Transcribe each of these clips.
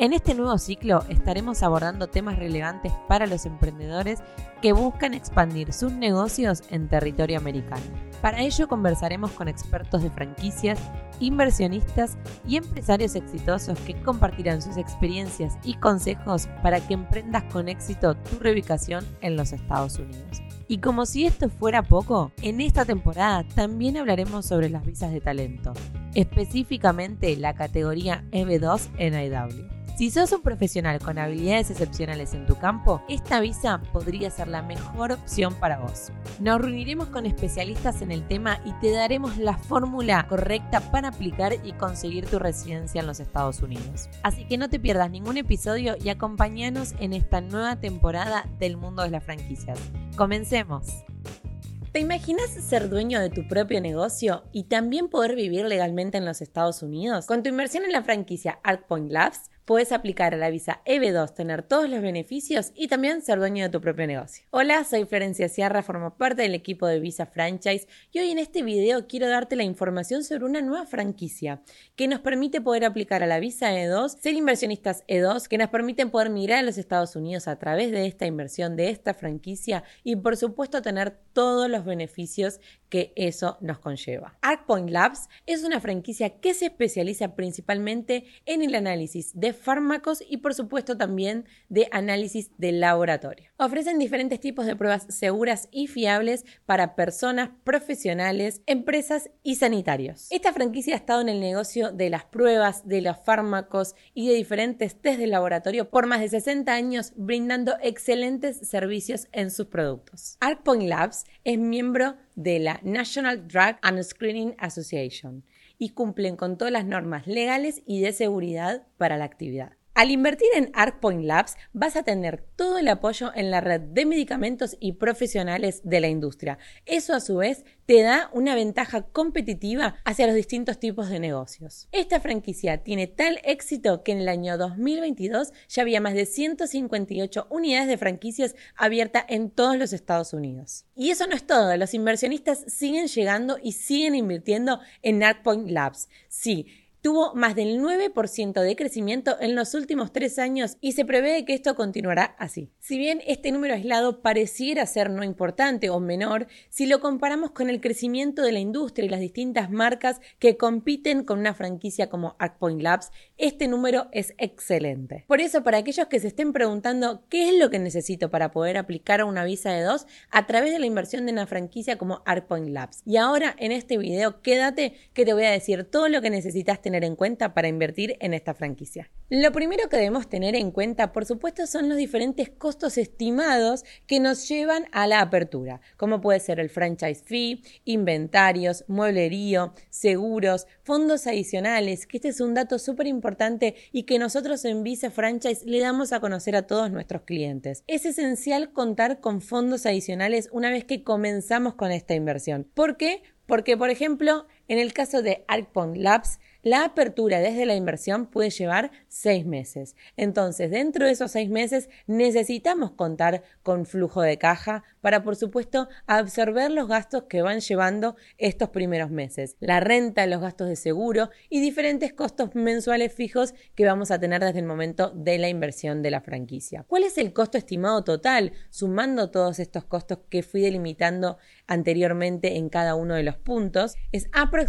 En este nuevo ciclo estaremos abordando temas relevantes para los emprendedores que buscan expandir sus negocios en territorio americano. Para ello conversaremos con expertos de franquicias, inversionistas y empresarios exitosos que compartirán sus experiencias y consejos para que emprendas con éxito tu reubicación en los Estados Unidos. Y como si esto fuera poco, en esta temporada también hablaremos sobre las visas de talento, específicamente la categoría EB2 en IW. Si sos un profesional con habilidades excepcionales en tu campo, esta visa podría ser la mejor opción para vos. Nos reuniremos con especialistas en el tema y te daremos la fórmula correcta para aplicar y conseguir tu residencia en los Estados Unidos. Así que no te pierdas ningún episodio y acompáñanos en esta nueva temporada del mundo de las franquicias. Comencemos. ¿Te imaginas ser dueño de tu propio negocio y también poder vivir legalmente en los Estados Unidos? Con tu inversión en la franquicia ArtPoint Labs, puedes aplicar a la visa EB2, tener todos los beneficios y también ser dueño de tu propio negocio. Hola, soy Florencia Sierra, formo parte del equipo de Visa Franchise y hoy en este video quiero darte la información sobre una nueva franquicia que nos permite poder aplicar a la visa E2, ser inversionistas E2, que nos permiten poder mirar a los Estados Unidos a través de esta inversión, de esta franquicia y por supuesto tener todos los beneficios que eso nos conlleva. ArcPoint Labs es una franquicia que se especializa principalmente en el análisis de fármacos y por supuesto también de análisis de laboratorio. Ofrecen diferentes tipos de pruebas seguras y fiables para personas, profesionales, empresas y sanitarios. Esta franquicia ha estado en el negocio de las pruebas, de los fármacos y de diferentes test de laboratorio por más de 60 años, brindando excelentes servicios en sus productos. ArcPoint Labs es miembro de la National Drug and Screening Association y cumplen con todas las normas legales y de seguridad para la actividad. Al invertir en ArcPoint Labs vas a tener todo el apoyo en la red de medicamentos y profesionales de la industria. Eso a su vez te da una ventaja competitiva hacia los distintos tipos de negocios. Esta franquicia tiene tal éxito que en el año 2022 ya había más de 158 unidades de franquicias abiertas en todos los Estados Unidos. Y eso no es todo, los inversionistas siguen llegando y siguen invirtiendo en ArcPoint Labs. Sí, tuvo más del 9% de crecimiento en los últimos tres años y se prevé que esto continuará así. Si bien este número aislado pareciera ser no importante o menor, si lo comparamos con el crecimiento de la industria y las distintas marcas que compiten con una franquicia como ArcPoint Labs, este número es excelente. Por eso, para aquellos que se estén preguntando qué es lo que necesito para poder aplicar a una visa de dos, a través de la inversión de una franquicia como ArcPoint Labs. Y ahora en este video, quédate que te voy a decir todo lo que necesitas en cuenta para invertir en esta franquicia. Lo primero que debemos tener en cuenta, por supuesto, son los diferentes costos estimados que nos llevan a la apertura, como puede ser el franchise fee, inventarios, mueblerío, seguros, fondos adicionales, que este es un dato súper importante y que nosotros en Visa Franchise le damos a conocer a todos nuestros clientes. Es esencial contar con fondos adicionales una vez que comenzamos con esta inversión. ¿Por qué? Porque, por ejemplo, en el caso de ArcPoint Labs, la apertura desde la inversión puede llevar seis meses. Entonces, dentro de esos seis meses necesitamos contar con flujo de caja para, por supuesto, absorber los gastos que van llevando estos primeros meses. La renta, los gastos de seguro y diferentes costos mensuales fijos que vamos a tener desde el momento de la inversión de la franquicia. ¿Cuál es el costo estimado total? Sumando todos estos costos que fui delimitando anteriormente en cada uno de los puntos, es aproximadamente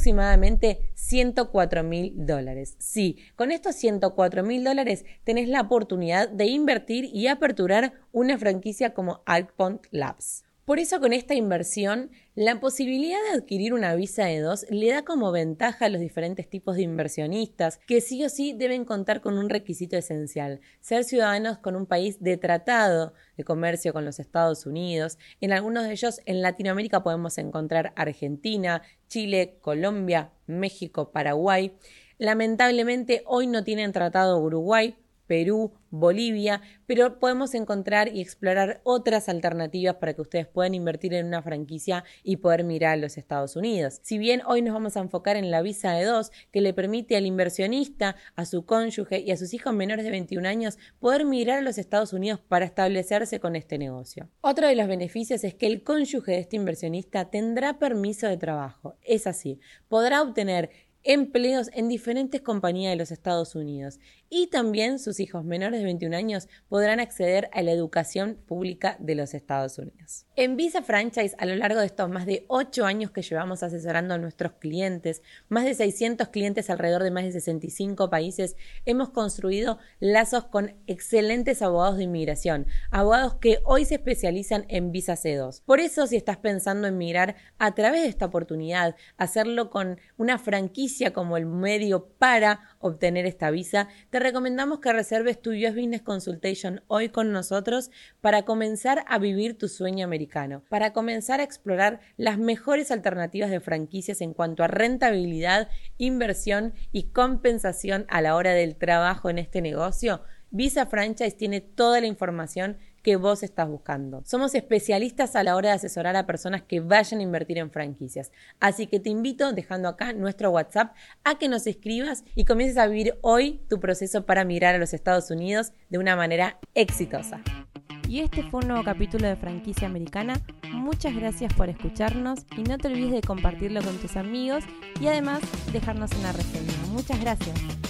104 mil dólares. Sí, con estos 104 mil dólares tenés la oportunidad de invertir y aperturar una franquicia como Alpont Labs. Por eso con esta inversión, la posibilidad de adquirir una visa de dos le da como ventaja a los diferentes tipos de inversionistas que sí o sí deben contar con un requisito esencial, ser ciudadanos con un país de tratado de comercio con los Estados Unidos. En algunos de ellos en Latinoamérica podemos encontrar Argentina, Chile, Colombia, México, Paraguay. Lamentablemente hoy no tienen tratado Uruguay, Perú, Bolivia, pero podemos encontrar y explorar otras alternativas para que ustedes puedan invertir en una franquicia y poder mirar a los Estados Unidos. Si bien hoy nos vamos a enfocar en la visa de dos, que le permite al inversionista, a su cónyuge y a sus hijos menores de 21 años poder mirar a los Estados Unidos para establecerse con este negocio. Otro de los beneficios es que el cónyuge de este inversionista tendrá permiso de trabajo. Es así, podrá obtener empleos en diferentes compañías de los Estados Unidos y también sus hijos menores de 21 años podrán acceder a la educación pública de los Estados Unidos. En Visa Franchise, a lo largo de estos más de 8 años que llevamos asesorando a nuestros clientes, más de 600 clientes alrededor de más de 65 países, hemos construido lazos con excelentes abogados de inmigración, abogados que hoy se especializan en Visa C2. Por eso, si estás pensando en migrar a través de esta oportunidad, hacerlo con una franquicia como el medio para obtener esta visa, te recomendamos que reserves tu US Business Consultation hoy con nosotros para comenzar a vivir tu sueño americano, para comenzar a explorar las mejores alternativas de franquicias en cuanto a rentabilidad, inversión y compensación a la hora del trabajo en este negocio. Visa Franchise tiene toda la información que vos estás buscando. Somos especialistas a la hora de asesorar a personas que vayan a invertir en franquicias. Así que te invito, dejando acá nuestro WhatsApp, a que nos escribas y comiences a vivir hoy tu proceso para migrar a los Estados Unidos de una manera exitosa. Y este fue un nuevo capítulo de Franquicia Americana. Muchas gracias por escucharnos y no te olvides de compartirlo con tus amigos y además dejarnos una reseña. Muchas gracias.